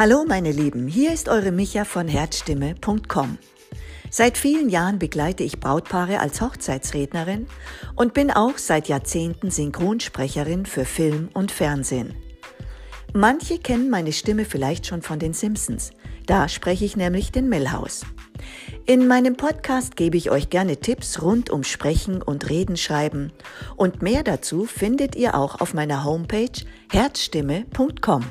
Hallo meine Lieben, hier ist eure Micha von Herzstimme.com. Seit vielen Jahren begleite ich Brautpaare als Hochzeitsrednerin und bin auch seit Jahrzehnten Synchronsprecherin für Film und Fernsehen. Manche kennen meine Stimme vielleicht schon von den Simpsons. Da spreche ich nämlich den Millhouse. In meinem Podcast gebe ich euch gerne Tipps rund um Sprechen und Reden schreiben und mehr dazu findet ihr auch auf meiner Homepage herzstimme.com.